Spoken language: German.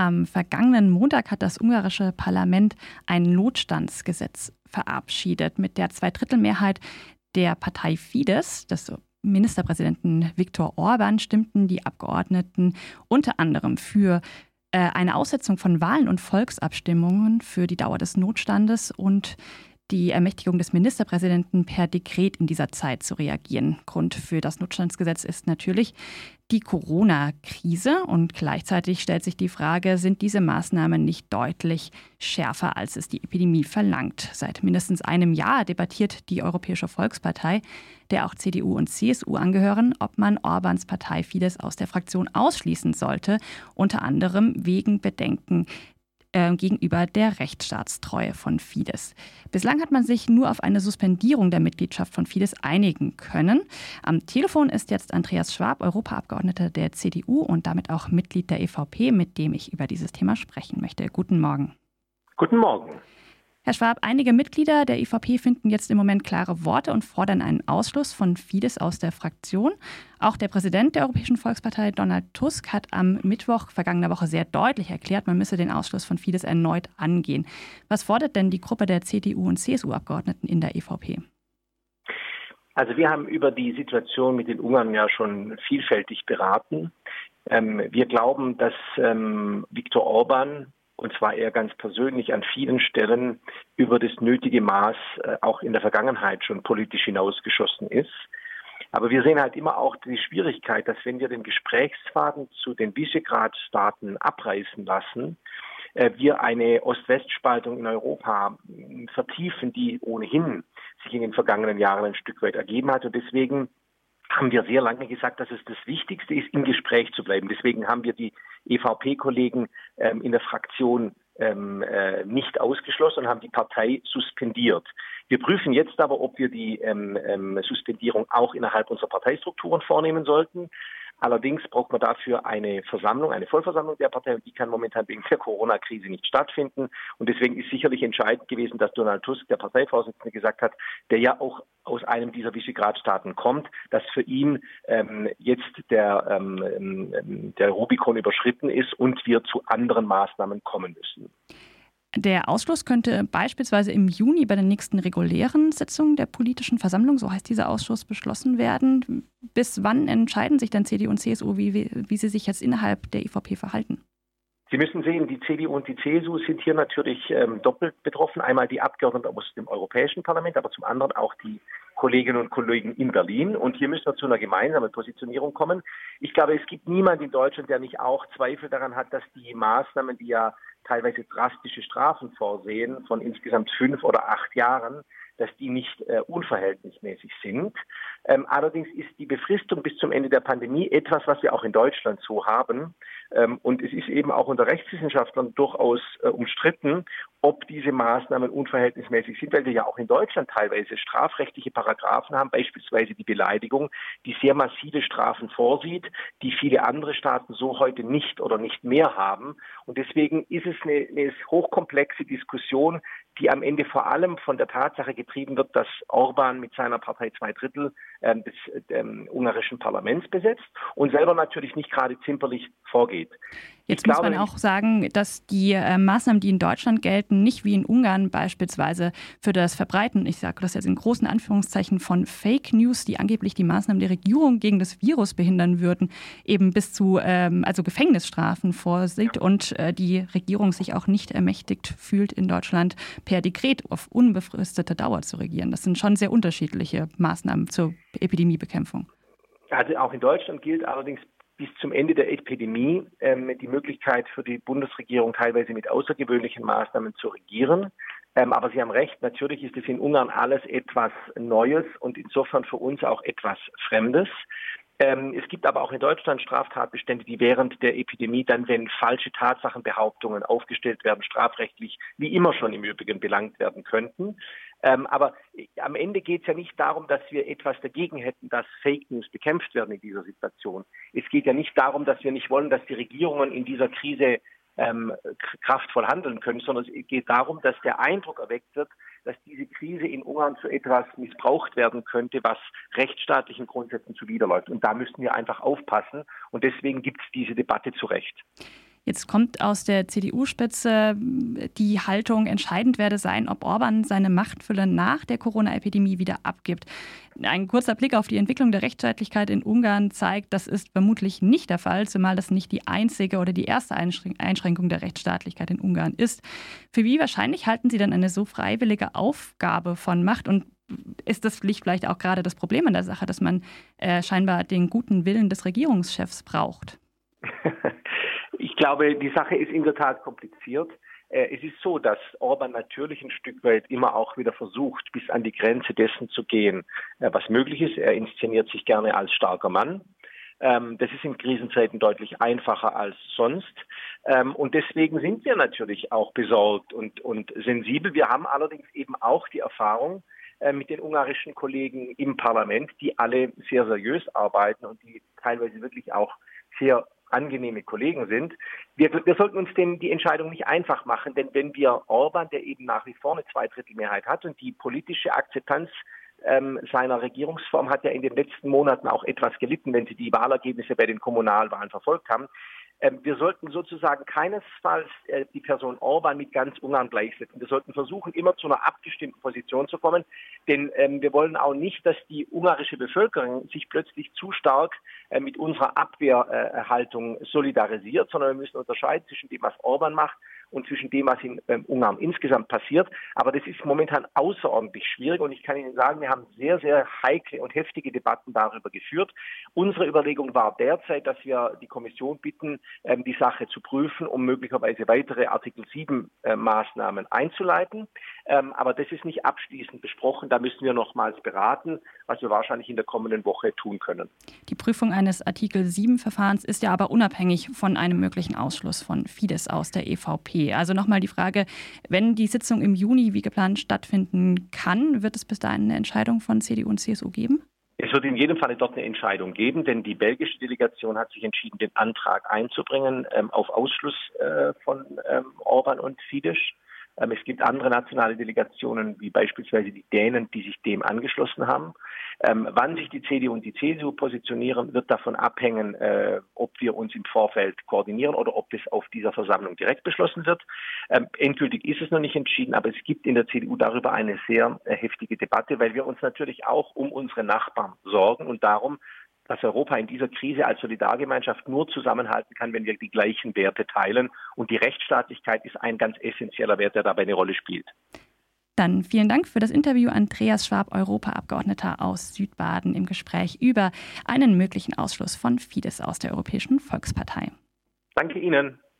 Am vergangenen Montag hat das ungarische Parlament ein Notstandsgesetz verabschiedet mit der Zweidrittelmehrheit der Partei Fidesz, des Ministerpräsidenten Viktor Orban, stimmten die Abgeordneten unter anderem für äh, eine Aussetzung von Wahlen und Volksabstimmungen für die Dauer des Notstandes und die Ermächtigung des Ministerpräsidenten per Dekret in dieser Zeit zu reagieren. Grund für das Notstandsgesetz ist natürlich die Corona-Krise und gleichzeitig stellt sich die Frage, sind diese Maßnahmen nicht deutlich schärfer, als es die Epidemie verlangt? Seit mindestens einem Jahr debattiert die Europäische Volkspartei, der auch CDU und CSU angehören, ob man Orbans Partei Fidesz aus der Fraktion ausschließen sollte, unter anderem wegen Bedenken äh, gegenüber der Rechtsstaatstreue von Fidesz. Bislang hat man sich nur auf eine Suspendierung der Mitgliedschaft von Fidesz einigen können. Am Telefon ist jetzt Andreas Schwab, Europaabgeordneter der CDU und damit auch Mitglied der EVP, mit dem ich über dieses Thema sprechen möchte. Guten Morgen. Guten Morgen. Herr Schwab, einige Mitglieder der EVP finden jetzt im Moment klare Worte und fordern einen Ausschluss von Fidesz aus der Fraktion. Auch der Präsident der Europäischen Volkspartei, Donald Tusk, hat am Mittwoch vergangener Woche sehr deutlich erklärt, man müsse den Ausschluss von Fidesz erneut angehen. Was fordert denn die Gruppe der CDU und CSU-Abgeordneten in der EVP? Also wir haben über die Situation mit den Ungarn ja schon vielfältig beraten. Ähm, wir glauben, dass ähm, Viktor Orban und zwar er ganz persönlich an vielen Stellen über das nötige Maß äh, auch in der Vergangenheit schon politisch hinausgeschossen ist. Aber wir sehen halt immer auch die Schwierigkeit, dass wenn wir den Gesprächsfaden zu den Visegrad-Staaten abreißen lassen, äh, wir eine Ost-West-Spaltung in Europa vertiefen, die ohnehin sich in den vergangenen Jahren ein Stück weit ergeben hat. Und deswegen haben wir sehr lange gesagt, dass es das Wichtigste ist, im Gespräch zu bleiben. Deswegen haben wir die EVP-Kollegen ähm, in der Fraktion ähm, äh, nicht ausgeschlossen und haben die Partei suspendiert. Wir prüfen jetzt aber, ob wir die ähm, ähm, Suspendierung auch innerhalb unserer Parteistrukturen vornehmen sollten. Allerdings braucht man dafür eine Versammlung, eine Vollversammlung der Partei und die kann momentan wegen der Corona-Krise nicht stattfinden. Und deswegen ist sicherlich entscheidend gewesen, dass Donald Tusk, der Parteivorsitzende, gesagt hat, der ja auch aus einem dieser Visegrad-Staaten kommt, dass für ihn ähm, jetzt der, ähm, ähm der Rubikon überschritten ist und wir zu anderen Maßnahmen kommen müssen. Der Ausschluss könnte beispielsweise im Juni bei der nächsten regulären Sitzung der politischen Versammlung, so heißt dieser Ausschuss, beschlossen werden. Bis wann entscheiden sich dann CDU und CSU, wie, wie sie sich jetzt innerhalb der EVP verhalten? Sie müssen sehen, die CDU und die CSU sind hier natürlich ähm, doppelt betroffen. Einmal die Abgeordneten aus dem Europäischen Parlament, aber zum anderen auch die Kolleginnen und Kollegen in Berlin. Und hier müssen wir zu einer gemeinsamen Positionierung kommen. Ich glaube, es gibt niemand in Deutschland, der nicht auch Zweifel daran hat, dass die Maßnahmen, die ja teilweise drastische Strafen vorsehen von insgesamt fünf oder acht Jahren, dass die nicht äh, unverhältnismäßig sind. Ähm, allerdings ist die Befristung bis zum Ende der Pandemie etwas, was wir auch in Deutschland so haben. Ähm, und es ist eben auch unter Rechtswissenschaftlern durchaus äh, umstritten, ob diese Maßnahmen unverhältnismäßig sind, weil wir ja auch in Deutschland teilweise strafrechtliche Paragraphen haben, beispielsweise die Beleidigung, die sehr massive Strafen vorsieht, die viele andere Staaten so heute nicht oder nicht mehr haben. Und deswegen ist es eine, eine hochkomplexe Diskussion, die am Ende vor allem von der Tatsache getrieben wird, dass Orban mit seiner Partei zwei Drittel ähm, des ähm, ungarischen Parlaments besetzt und selber natürlich nicht gerade zimperlich vorgeht. Jetzt ich muss glaube, man auch sagen, dass die äh, Maßnahmen, die in Deutschland gelten, nicht wie in Ungarn beispielsweise für das Verbreiten, ich sage das jetzt in großen Anführungszeichen, von Fake News, die angeblich die Maßnahmen der Regierung gegen das Virus behindern würden, eben bis zu ähm, also Gefängnisstrafen vorsieht ja. und äh, die Regierung sich auch nicht ermächtigt fühlt, in Deutschland per Dekret auf unbefristete Dauer zu regieren. Das sind schon sehr unterschiedliche Maßnahmen zur Epidemiebekämpfung. Also auch in Deutschland gilt allerdings bis zum Ende der Epidemie ähm, die Möglichkeit für die Bundesregierung teilweise mit außergewöhnlichen Maßnahmen zu regieren. Ähm, aber Sie haben recht, natürlich ist es in Ungarn alles etwas Neues und insofern für uns auch etwas Fremdes. Ähm, es gibt aber auch in Deutschland Straftatbestände, die während der Epidemie dann, wenn falsche Tatsachenbehauptungen aufgestellt werden, strafrechtlich wie immer schon im Übrigen belangt werden könnten. Ähm, aber äh, am Ende geht es ja nicht darum, dass wir etwas dagegen hätten, dass Fake News bekämpft werden in dieser Situation. Es geht ja nicht darum, dass wir nicht wollen, dass die Regierungen in dieser Krise ähm, kraftvoll handeln können, sondern es geht darum, dass der Eindruck erweckt wird, dass diese Krise in Ungarn für etwas missbraucht werden könnte, was rechtsstaatlichen Grundsätzen zuwiderläuft. Und da müssen wir einfach aufpassen. Und deswegen gibt es diese Debatte zu Recht. Jetzt kommt aus der CDU-Spitze die Haltung, entscheidend werde sein, ob Orban seine Machtfülle nach der Corona-Epidemie wieder abgibt. Ein kurzer Blick auf die Entwicklung der Rechtsstaatlichkeit in Ungarn zeigt, das ist vermutlich nicht der Fall, zumal das nicht die einzige oder die erste Einschränkung der Rechtsstaatlichkeit in Ungarn ist. Für wie wahrscheinlich halten Sie denn eine so freiwillige Aufgabe von Macht und ist das vielleicht auch gerade das Problem an der Sache, dass man äh, scheinbar den guten Willen des Regierungschefs braucht? Ich glaube, die Sache ist in der Tat kompliziert. Äh, es ist so, dass Orban natürlich ein Stück weit immer auch wieder versucht, bis an die Grenze dessen zu gehen, äh, was möglich ist. Er inszeniert sich gerne als starker Mann. Ähm, das ist in Krisenzeiten deutlich einfacher als sonst. Ähm, und deswegen sind wir natürlich auch besorgt und, und sensibel. Wir haben allerdings eben auch die Erfahrung, äh, mit den ungarischen Kollegen im Parlament, die alle sehr seriös arbeiten und die teilweise wirklich auch sehr angenehme Kollegen sind. Wir, wir sollten uns denn die Entscheidung nicht einfach machen, denn wenn wir Orban, der eben nach wie vor eine Zweidrittelmehrheit hat und die politische Akzeptanz ähm, seiner Regierungsform hat ja in den letzten Monaten auch etwas gelitten, wenn Sie die Wahlergebnisse bei den Kommunalwahlen verfolgt haben. Ähm, wir sollten sozusagen keinesfalls äh, die Person Orban mit ganz Ungarn gleichsetzen. Wir sollten versuchen, immer zu einer abgestimmten Position zu kommen, denn ähm, wir wollen auch nicht, dass die ungarische Bevölkerung sich plötzlich zu stark äh, mit unserer Abwehrhaltung solidarisiert, sondern wir müssen unterscheiden zwischen dem, was Orban macht und zwischen dem, was in ähm, Ungarn insgesamt passiert. Aber das ist momentan außerordentlich schwierig und ich kann Ihnen sagen, wir haben sehr, sehr heikle und heftige Debatten darüber geführt. Unsere Überlegung war derzeit, dass wir die Kommission bitten, ähm, die Sache zu prüfen, um möglicherweise weitere Artikel 7 äh, Maßnahmen einzuleiten. Ähm, aber das ist nicht abschließend besprochen. Da müssen wir nochmals beraten, was wir wahrscheinlich in der kommenden Woche tun können. Die Prüfung eines Artikel 7 Verfahrens ist ja aber unabhängig von einem möglichen Ausschluss von Fidesz aus der EVP. Also nochmal die Frage, wenn die Sitzung im Juni wie geplant stattfinden kann, wird es bis dahin eine Entscheidung von CDU und CSU geben? Es wird in jedem Falle dort eine Entscheidung geben, denn die belgische Delegation hat sich entschieden, den Antrag einzubringen ähm, auf Ausschluss äh, von ähm, Orban und Fidesz. Ähm, es gibt andere nationale Delegationen, wie beispielsweise die Dänen, die sich dem angeschlossen haben. Ähm, wann sich die CDU und die CSU positionieren, wird davon abhängen, äh, ob wir uns im Vorfeld koordinieren oder ob das auf dieser Versammlung direkt beschlossen wird. Ähm, endgültig ist es noch nicht entschieden, aber es gibt in der CDU darüber eine sehr äh, heftige Debatte, weil wir uns natürlich auch um unsere Nachbarn sorgen und darum, dass Europa in dieser Krise als Solidargemeinschaft nur zusammenhalten kann, wenn wir die gleichen Werte teilen. Und die Rechtsstaatlichkeit ist ein ganz essentieller Wert, der dabei eine Rolle spielt. Dann vielen Dank für das Interview, Andreas Schwab, Europaabgeordneter aus Südbaden, im Gespräch über einen möglichen Ausschluss von Fidesz aus der Europäischen Volkspartei. Danke Ihnen.